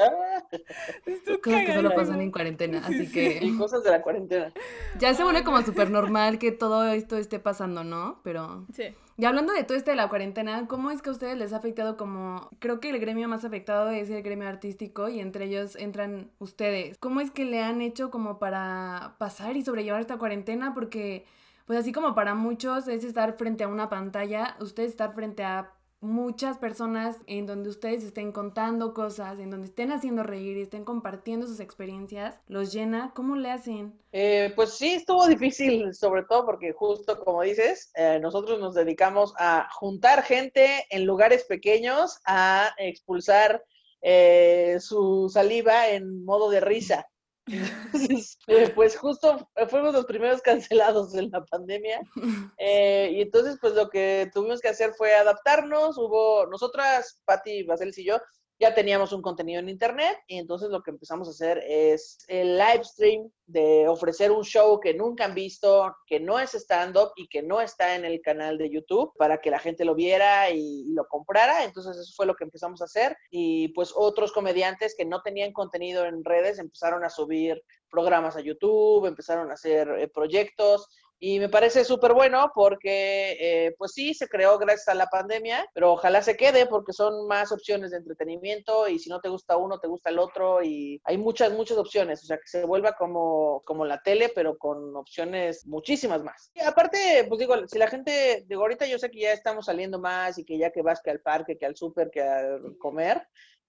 Speaker 2: cosas que solo pasan en cuarentena, así que.
Speaker 3: Y cosas de la cuarentena.
Speaker 2: Ya se vuelve como súper normal que todo esto esté pasando, ¿no? Pero.
Speaker 1: Sí.
Speaker 2: Y hablando de todo esto de la cuarentena, ¿cómo es que a ustedes les ha afectado como, creo que el gremio más afectado es el gremio artístico y entre ellos entran ustedes? ¿Cómo es que le han hecho como para pasar y sobrellevar esta cuarentena? Porque, pues así como para muchos es estar frente a una pantalla, ustedes estar frente a muchas personas en donde ustedes estén contando cosas, en donde estén haciendo reír y estén compartiendo sus experiencias, los llena. ¿Cómo le hacen?
Speaker 3: Eh, pues sí, estuvo difícil, sobre todo porque justo como dices, eh, nosotros nos dedicamos a juntar gente en lugares pequeños, a expulsar eh, su saliva en modo de risa. Eh, pues justo fuimos los primeros cancelados en la pandemia. Eh, y entonces, pues lo que tuvimos que hacer fue adaptarnos. Hubo, nosotras, Patti, Baselis y yo, ya teníamos un contenido en internet y entonces lo que empezamos a hacer es el live stream de ofrecer un show que nunca han visto, que no es stand-up y que no está en el canal de YouTube para que la gente lo viera y, lo comprara. Entonces eso fue lo que empezamos a hacer y pues otros comediantes que no tenían contenido en redes empezaron a subir programas a YouTube, empezaron a hacer eh, proyectos Y me parece súper bueno porque, eh, pues sí, se creó gracias a la pandemia, pero ojalá se quede porque son más opciones de entretenimiento y si no te gusta uno, te gusta el otro y hay muchas, muchas opciones. O sea, que se vuelva como, como la tele, pero con opciones muchísimas más. Y aparte, pues digo, si la gente, digo, ahorita yo sé que ya estamos saliendo más y que ya que vas que al parque, que al súper, que a comer,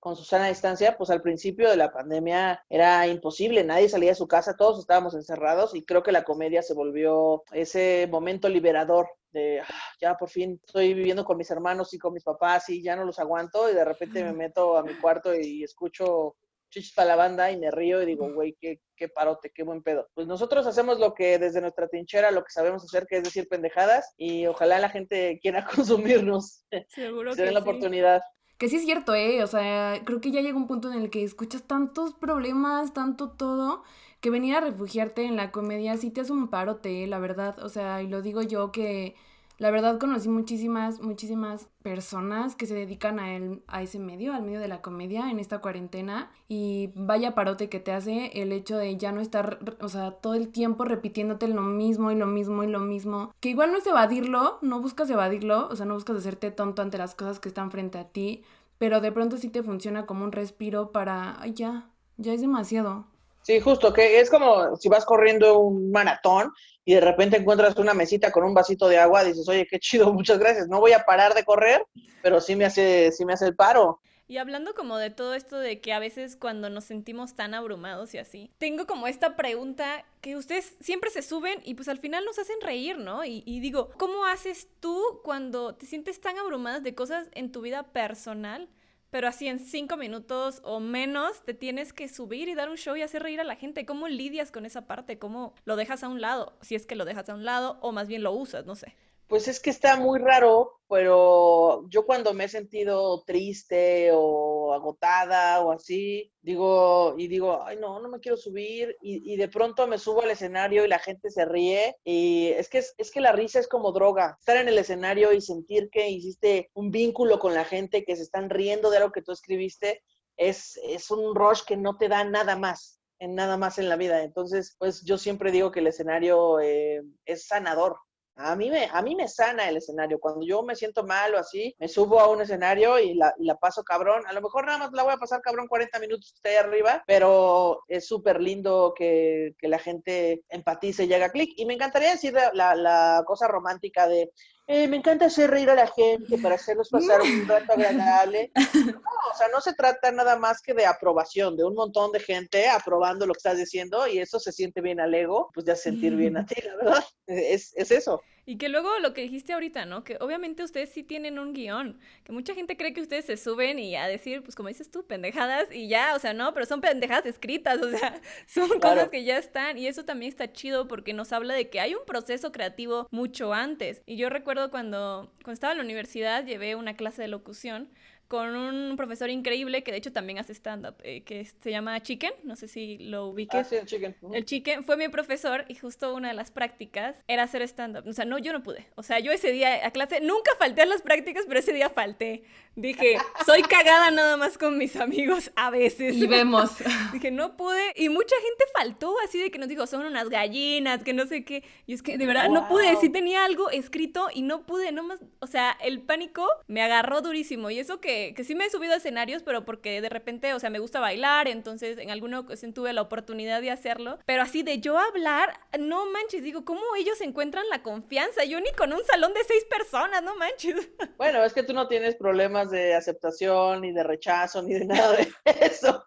Speaker 3: con su sana distancia, pues al principio de la pandemia era imposible, nadie salía de su casa, todos estábamos encerrados y creo que la comedia se volvió ese momento liberador de ah, ya por fin estoy viviendo con mis hermanos y con mis papás y ya no los aguanto y de repente me meto a mi cuarto y escucho chichis para la banda y me río y digo, güey, qué, qué parote, qué buen pedo. Pues nosotros hacemos lo que desde nuestra trinchera, lo que sabemos hacer, que es decir pendejadas y ojalá la gente quiera consumirnos.
Speaker 1: Seguro
Speaker 3: que
Speaker 1: la
Speaker 3: oportunidad.
Speaker 2: Que sí es cierto, ¿eh? O sea, creo que ya llega un punto en el que escuchas tantos problemas, tanto todo, que venir a refugiarte en la comedia sí te hace un parote, la verdad. O sea, y lo digo yo que la verdad conocí muchísimas, muchísimas personas que se dedican a, el, a ese medio, al medio de la comedia en esta cuarentena. Y vaya parote que te hace el hecho de ya no estar, o sea, todo el tiempo repitiéndote lo mismo y lo mismo y lo mismo. Que igual no es evadirlo, no buscas evadirlo, o sea, no buscas hacerte tonto ante las cosas que están frente a ti. Pero de pronto sí te funciona como un respiro para, ay, ya, ya es demasiado.
Speaker 3: Sí, justo, que es como si vas corriendo un maratón y de repente encuentras una mesita con un vasito de agua, dices, oye, qué chido, muchas gracias. No voy a parar de correr, pero sí me hace, sí me hace el paro.
Speaker 1: Y hablando como de todo esto de que a veces cuando nos sentimos tan abrumados y así, tengo como esta pregunta que ustedes siempre se suben y pues al final nos hacen reír, ¿no? Y, y digo, ¿cómo haces tú cuando te sientes tan abrumadas de cosas en tu vida personal? Pero así en cinco minutos o menos te tienes que subir y dar un show y hacer reír a la gente. ¿Cómo lidias con esa parte? ¿Cómo lo dejas a un lado? Si es que lo dejas a un lado o más bien lo usas, no sé.
Speaker 3: Pues es que está muy raro, pero yo cuando me he sentido triste o agotada o así, digo, y digo, ay no, no me quiero subir, y, de pronto me subo al escenario y la gente se ríe, y es que, es, que la risa es como droga, estar en el escenario y sentir que hiciste un vínculo con la gente, que se están riendo de algo que tú escribiste, es, es un rush que no te da nada más en nada más en la vida. Entonces, pues yo siempre digo que el escenario eh, es sanador. A mí, me, a mí me sana el escenario. Cuando yo me siento mal o así, me subo a un escenario y la, la paso cabrón. A lo mejor nada más la voy a pasar cabrón 40 minutos que ahí arriba, pero es súper lindo que, que, la gente empatice y llega a clic. Y me encantaría decir la, la cosa romántica de, eh, me encanta hacer reír a la gente para hacerlos pasar un rato agradable. No, o sea, no se trata nada más que de aprobación, de un montón de gente aprobando lo que estás diciendo y eso se siente bien al ego, pues de sentir bien a ti, la verdad. Es, es eso.
Speaker 1: Y que luego lo que dijiste ahorita, ¿no? Que obviamente ustedes sí tienen un guion, que mucha gente cree que ustedes se suben y a decir, pues como dices tú, pendejadas y ya, o sea, no, pero son pendejadas escritas, o sea, son cosas que ya están y eso también está chido porque nos habla de que hay un proceso creativo mucho antes. Y yo recuerdo cuando, cuando estaba en la universidad, llevé una clase de locución con un profesor increíble que de hecho también hace stand-up, eh, que se llama Chicken, no sé si lo ubiques.
Speaker 3: Ah, sí, el Chicken.
Speaker 1: El Chicken fue mi profesor y justo una de las prácticas era hacer stand-up. O sea, no, yo no pude. O sea, yo ese día a clase, nunca falté a las prácticas, pero ese día falté. Dije, soy cagada nada más con mis amigos a veces.
Speaker 2: Y vemos.
Speaker 1: Dije, no pude. Y mucha gente faltó así de que nos dijo, son unas gallinas, que no sé qué. Y es que de verdad no pude. Sí tenía algo escrito y no pude, no más. O sea, el pánico me agarró durísimo. Y eso que, que sí me he subido a escenarios, pero porque de repente, o sea, me gusta bailar. Entonces, en alguna ocasión tuve la oportunidad de hacerlo. Pero así de yo hablar, no manches. Digo, ¿cómo ellos encuentran la confianza? Yo ni con un salón de seis personas, no manches.
Speaker 3: Bueno, es que tú no tienes problemas de aceptación, ni de rechazo, ni de nada de eso.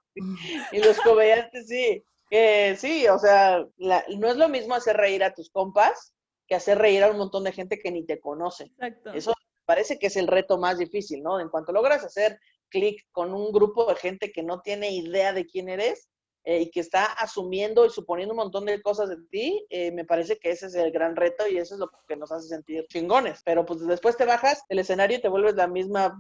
Speaker 3: Y los comediantes sí, que sí, o sea, no es lo mismo hacer reír a tus compas que hacer reír a un montón de gente que ni te conoce. Eso parece que es el reto más difícil, ¿no? En cuanto logras hacer clic con un grupo de gente que no tiene idea de quién eres, eh, y que está asumiendo y suponiendo un montón de cosas de ti, eh, me parece que ese es el gran reto y eso es lo que nos hace sentir chingones. Pero pues después te bajas el escenario y te vuelves la misma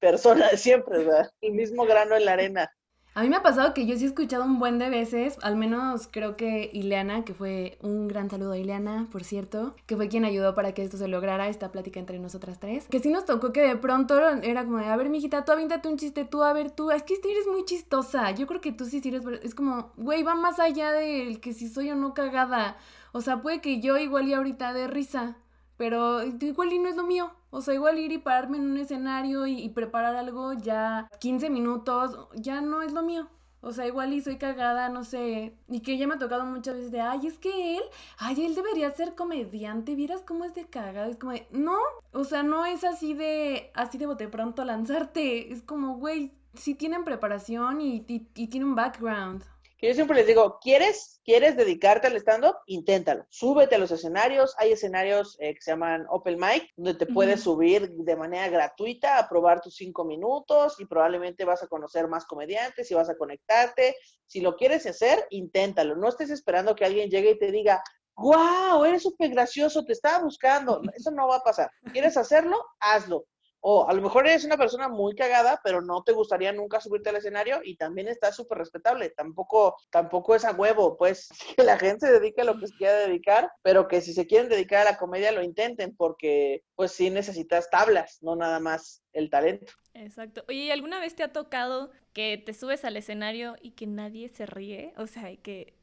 Speaker 3: persona de siempre, ¿verdad? El mismo grano en la arena.
Speaker 2: A mí me ha pasado que yo sí he escuchado un buen de veces, al menos creo que Ileana, que fue un gran saludo a Ileana, por cierto, que fue quien ayudó para que esto se lograra, esta plática entre nosotras tres, que sí nos tocó que de pronto era como de, a ver, mijita, tú avíntate un chiste, tú, a ver, tú, es que eres muy chistosa, yo creo que tú sí eres, es como, güey, va más allá del que si soy o no cagada, o sea, puede que yo igual y ahorita de risa, pero igual y no es lo mío. O sea, igual ir y pararme en un escenario y, preparar algo ya 15 minutos, ya no es lo mío. O sea, igual y soy cagada, no sé. Y que ya me ha tocado muchas veces de, ay, es que él, ay, él debería ser comediante, vieras cómo es de cagada. Es como de, no, o sea, no es así de, así de bote pronto lanzarte. Es como, güey, sí tienen preparación y, y, y tiene un background
Speaker 3: que yo siempre les digo, ¿quieres, ¿quieres dedicarte al stand-up? Inténtalo. Súbete a los escenarios. Hay escenarios eh, que se llaman Open Mic, donde te puedes subir de manera gratuita a probar tus cinco minutos y probablemente vas a conocer más comediantes y vas a conectarte. Si lo quieres hacer, inténtalo. No estés esperando que alguien llegue y te diga, wow, eres súper gracioso, te estaba buscando. Eso no va a pasar. ¿Quieres hacerlo? Hazlo. O a lo mejor eres una persona muy cagada, pero no te gustaría nunca subirte al escenario y también está súper respetable. Tampoco, tampoco es a huevo, pues que la gente se dedique a lo que se quiera dedicar, pero que si se quieren dedicar a la comedia lo intenten porque pues sí necesitas tablas, no nada más el talento.
Speaker 1: Exacto. Oye, ¿y alguna vez te ha tocado que te subes al escenario y que nadie se ríe? O sea, que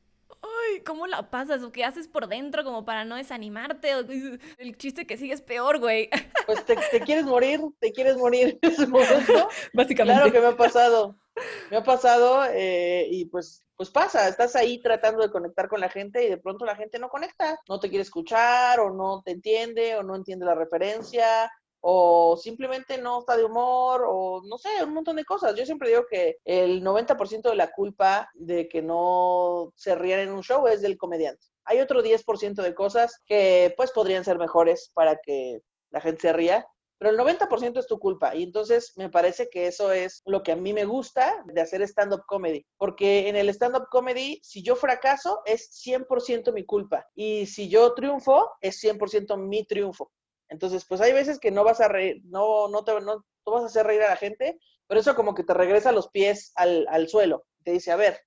Speaker 1: ay, ¿cómo la pasas? ¿O qué haces por dentro como para no desanimarte? el chiste que sigue es peor, güey.
Speaker 3: Pues te, quieres morir, te quieres morir en ese momento.
Speaker 1: Básicamente.
Speaker 3: Claro que me ha pasado. Me ha pasado eh, y pues, pues pasa, estás ahí tratando de conectar con la gente y de pronto la gente no conecta, no te quiere escuchar o no te entiende o no entiende la referencia o simplemente no está de humor, o no sé, un montón de cosas. Yo siempre digo que el 90% de la culpa de que no se rían en un show es del comediante. Hay otro 10% de cosas que pues podrían ser mejores para que la gente se ría, pero el 90% es tu culpa. Y entonces me parece que eso es lo que a mí me gusta de hacer stand-up comedy. Porque en el stand-up comedy, si yo fracaso, es 100% mi culpa. Y si yo triunfo, es 100% mi triunfo. Entonces, pues hay veces que no vas a reír, no, no te no, vas a hacer reír a la gente, pero eso como que te regresa los pies al, al suelo. Te dice, a ver,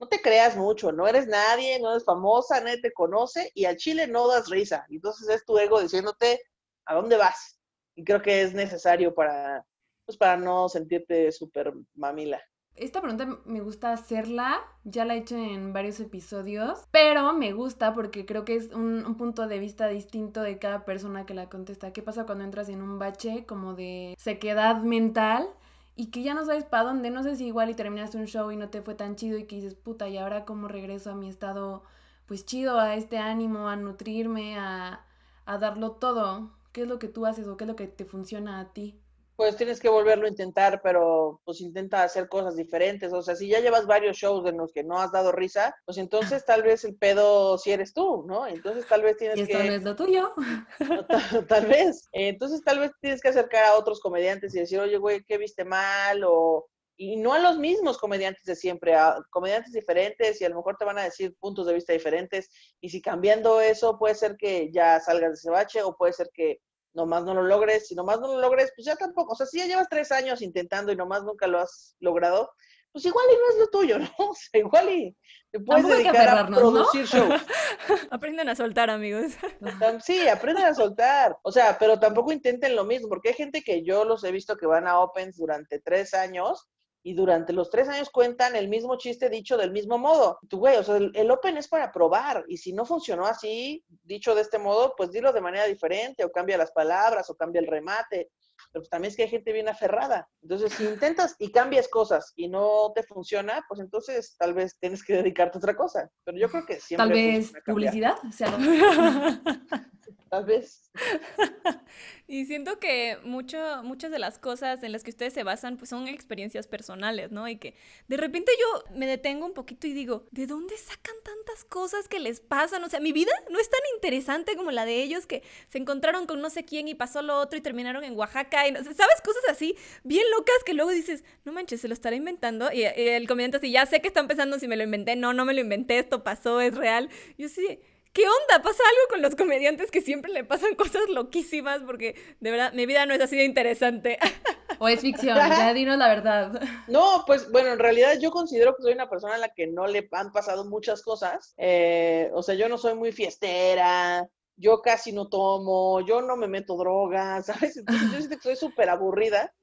Speaker 3: no te creas mucho, no eres nadie, no eres famosa, nadie te conoce y al chile no das risa. Entonces es tu ego diciéndote a dónde vas. Y creo que es necesario para, pues para no sentirte súper mamila.
Speaker 2: Esta pregunta me gusta hacerla, ya la he hecho en varios episodios, pero me gusta porque creo que es un, punto de vista distinto de cada persona que la contesta. ¿Qué pasa cuando entras en un bache como de sequedad mental? y que ya no sabes para dónde, no sé si igual y terminaste un show y no te fue tan chido y que dices, puta, y ahora cómo regreso a mi estado, pues chido, a este ánimo, a nutrirme, a, a darlo todo. ¿Qué es lo que tú haces o qué es lo que te funciona a ti?
Speaker 3: Pues tienes que volverlo a intentar, pero pues intenta hacer cosas diferentes. O sea, si ya llevas varios shows en los que no has dado risa, pues entonces tal vez el pedo si eres tú, ¿no? Entonces tal vez tienes
Speaker 2: y
Speaker 3: que...
Speaker 2: no es lo tuyo.
Speaker 3: Tal, vez. Entonces tal vez tienes que acercar a otros comediantes y decir, oye, güey, ¿qué viste mal? O... Y no a los mismos comediantes de siempre, a comediantes diferentes y a lo mejor te van a decir puntos de vista diferentes. Y si cambiando eso puede ser que ya salgas de ese bache o puede ser que nomás no lo logres, si nomás no lo logres, pues ya tampoco, o sea, si ya llevas tres años intentando y nomás nunca lo has logrado, pues igual y no es lo tuyo, ¿no? O sea, igual y te puedes dedicar a producir shows.
Speaker 1: Aprenden a soltar, amigos.
Speaker 3: Sí, aprenden a soltar. O sea, pero tampoco intenten lo mismo, porque hay gente que yo los he visto que van a Opens durante tres años y durante los tres años cuentan el mismo chiste dicho del mismo modo. Tu güey, o sea, el, Open es para probar y si no funcionó así, dicho de este modo, pues dilo de manera diferente o cambia las palabras o cambia el remate. Pero pues, también es que hay gente bien aferrada. Entonces, si intentas y cambias cosas y no te funciona, pues entonces tal vez tienes que dedicarte a otra cosa. Pero yo creo que siempre.
Speaker 2: Tal vez publicidad. O sea,
Speaker 3: vez.
Speaker 1: y siento que mucho, muchas de las cosas en las que ustedes se basan pues son experiencias personales, ¿no? Y que de repente yo me detengo un poquito y digo, ¿de dónde sacan tantas cosas que les pasan? O sea, mi vida no es tan interesante como la de ellos que se encontraron con no sé quién y pasó lo otro y terminaron en Oaxaca y ¿sabes? Cosas así bien locas que luego dices, no manches, se lo estará inventando. Y, el comediante así, ya sé que están pensando si me lo inventé, no, no me lo inventé, esto pasó, es real. Yo sí ¿Qué onda? ¿Pasa algo con los comediantes que siempre le pasan cosas loquísimas? Porque de verdad, mi vida no es así de interesante.
Speaker 2: ¿O es ficción? Ya dinos la verdad.
Speaker 3: No, pues bueno, en realidad yo considero que soy una persona a la que no le han pasado muchas cosas. Eh, o sea, yo no soy muy fiestera, yo casi no tomo, yo no me meto drogas, ¿sabes? Entonces yo siento que soy súper aburrida.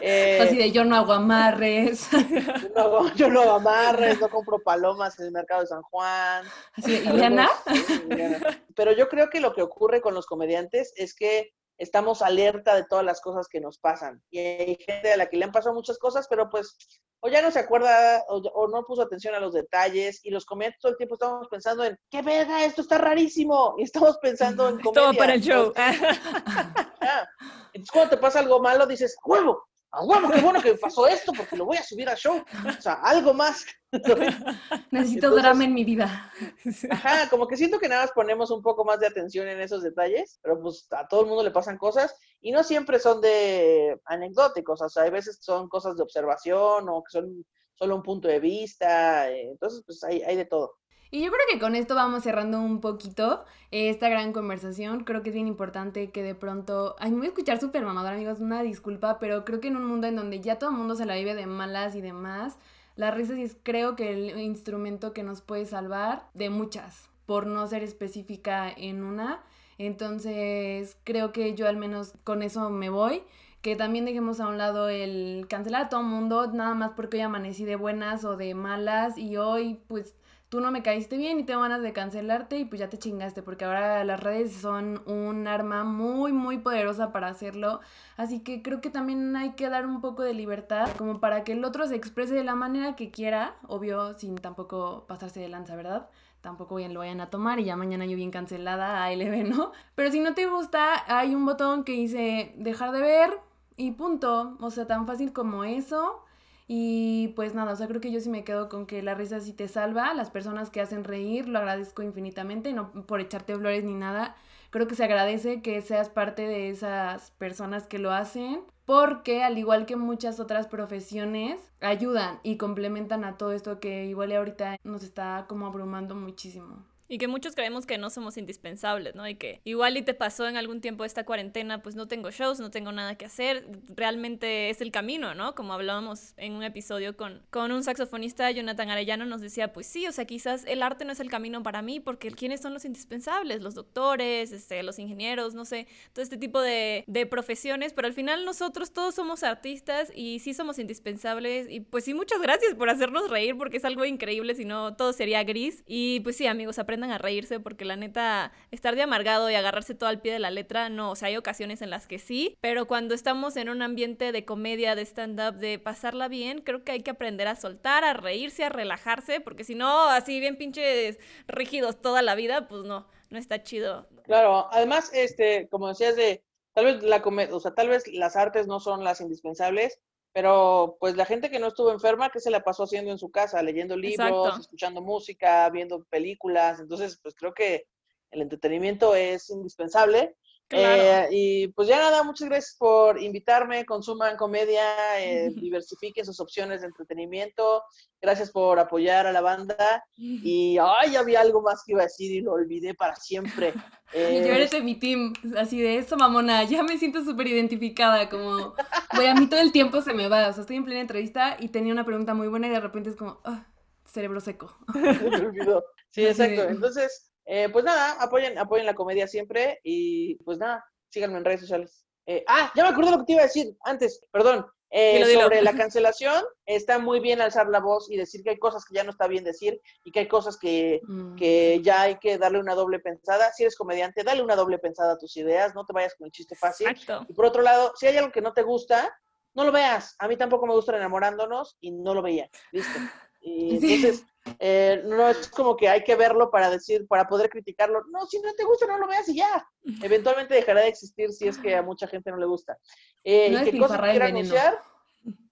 Speaker 2: Eh, Así de yo no hago amarres.
Speaker 3: Yo no, hago amarres, no compro palomas en el mercado de San Juan.
Speaker 2: Así de,
Speaker 3: Pero yo creo que lo que ocurre con los comediantes es que estamos alerta de todas las cosas que nos pasan. Y hay gente a la que le han pasado muchas cosas, pero pues o ya no se acuerda o, no puso atención a los detalles y los comediantes todo el tiempo estamos pensando en, ¡qué verga! Esto está rarísimo. Y estamos pensando en comedia.
Speaker 1: Todo para el show.
Speaker 3: Entonces, cuando te pasa algo malo, dices, ¡huevo! ¡A huevo! ¡Qué bueno que pasó esto! Porque lo voy a subir al show. O sea, algo más.
Speaker 2: Necesito drama en mi vida.
Speaker 3: Ajá, como que siento que nada más ponemos un poco más de atención en esos detalles, pero pues a todo el mundo le pasan cosas y no siempre son de anecdóticos, o sea, hay veces son cosas de observación o que son solo un punto de vista, eh, entonces pues hay, hay de todo.
Speaker 2: Y yo creo que con esto vamos cerrando un poquito esta gran conversación. Creo que es bien importante que de pronto. Ay, me voy a escuchar súper mamadora, amigos, una disculpa, pero creo que en un mundo en donde ya todo el mundo se la vive de malas y demás, la risa es creo que el instrumento que nos puede salvar de muchas, por no ser específica en una. Entonces, creo que yo al menos con eso me voy. Que también dejemos a un lado el cancelar a todo mundo, nada más porque hoy amanecí de buenas o de malas y hoy pues tú no me caíste bien y tengo ganas de cancelarte y pues ya te chingaste, porque ahora las redes son un arma muy, muy poderosa para hacerlo. Así que creo que también hay que dar un poco de libertad, como para que el otro se exprese de la manera que quiera, obvio, sin tampoco pasarse de lanza, ¿verdad? Tampoco bien lo vayan a tomar y ya mañana yo bien cancelada, a LB, ¿no? Pero si no te gusta, hay un botón que dice dejar de ver y punto. O sea, tan fácil como eso. Y pues nada, o sea, creo que yo sí me quedo con que la risa sí te salva. Las personas que hacen reír, lo agradezco infinitamente, no por echarte flores ni nada. Creo que se agradece que seas parte de esas personas que lo hacen, porque al igual que muchas otras profesiones, ayudan y complementan a todo esto que igual ahorita nos está como abrumando muchísimo.
Speaker 1: Y que muchos creemos que no somos indispensables, ¿no? Y que igual y te pasó en algún tiempo esta cuarentena, pues no tengo shows, no tengo nada que hacer, realmente es el camino, ¿no? Como hablábamos en un episodio con, con un saxofonista, Jonathan Arellano, nos decía, pues sí, o sea, quizás el arte no es el camino para mí, porque ¿quiénes son los indispensables? Los doctores, este, los ingenieros, no sé, todo este tipo de, de profesiones, pero al final nosotros todos somos artistas y sí somos indispensables y pues sí, muchas gracias por hacernos reír, porque es algo increíble, si no todo sería gris. Y pues sí, amigos, aprendemos a reírse porque la neta, estar de amargado y agarrarse todo al pie de la letra, no, o sea, hay ocasiones en las que sí, pero cuando estamos en un ambiente de comedia, de stand-up, de pasarla bien, creo que hay que aprender a soltar, a reírse, a relajarse, porque si no, así bien pinches rígidos toda la vida, pues no, no está chido.
Speaker 3: Claro, además, este, como decías de, tal vez la o sea, tal vez las artes no son las indispensables, pero pues la gente que no estuvo enferma, ¿qué se la pasó haciendo en su casa? Leyendo libros, escuchando música, viendo películas. Entonces, pues creo que el entretenimiento es indispensable. Eh, y pues ya nada, muchas gracias por invitarme, consuman comedia, eh, diversifiquen sus opciones de entretenimiento, gracias por apoyar a la banda y ay, había algo más que iba a decir y lo olvidé para siempre.
Speaker 2: Eh, yo eres de mi team, así de eso, mamona, ya me siento súper identificada, como, voy a mí todo el tiempo se me va, o sea, estoy en plena entrevista y tenía una pregunta muy buena y de repente es como, ah, cerebro seco.
Speaker 3: me olvidó. Sí, exacto, entonces eh, pues nada, apoyen, apoyen la comedia siempre y pues nada, síganme en redes sociales. Eh, ah, ya me acuerdo lo que te iba a decir antes, perdón. Eh, sobre la cancelación, está muy bien alzar la voz y decir que hay cosas que ya no está bien decir y que hay cosas que, mm, que ya hay que darle una doble pensada. Si eres comediante, dale una doble pensada a tus ideas, no te vayas con el chiste fácil. Y por otro lado, si hay algo que no te gusta, no lo veas. A mí tampoco me gusta enamorándonos y no lo veía. Listo. Y entonces, eh, no es como que hay que verlo para decir, para poder criticarlo. No, si no te gusta, no lo veas y ya. Eventualmente dejará de existir si es que a mucha gente no le gusta. Eh, y qué cosas que quiera anunciar.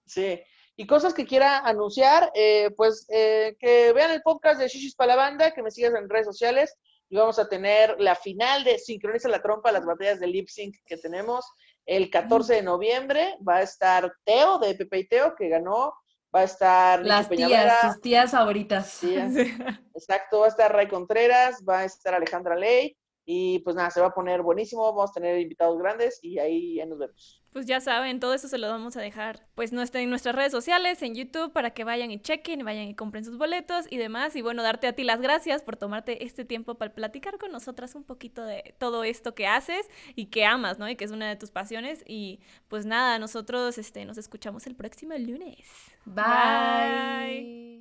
Speaker 3: Sí. Y cosas que quiera anunciar, eh, pues que vean el podcast de Shishis para la banda, que me sigas en redes sociales y vamos a tener la final de Sincroniza la Trompa, las batallas de lip sync que tenemos el 14 de noviembre. Va a estar Teo de Pepe y Teo, que ganó va a estar
Speaker 2: las tías, sus tías favoritas.
Speaker 3: Exacto, va a estar Ray Contreras, va a estar Alejandra Ley Y pues nada, se va a poner buenísimo, vamos a tener invitados grandes y ahí ya nos vemos.
Speaker 1: Pues ya saben, todo eso se lo vamos a dejar pues en nuestras redes sociales, en YouTube, para que vayan y chequen, vayan y compren sus boletos y demás. Y bueno, darte a ti las gracias por tomarte este tiempo para platicar con nosotras un poquito de todo esto que haces y que amas, ¿no? Y que es una de tus pasiones. Y pues nada, nosotros este, nos escuchamos el próximo lunes.
Speaker 2: Bye.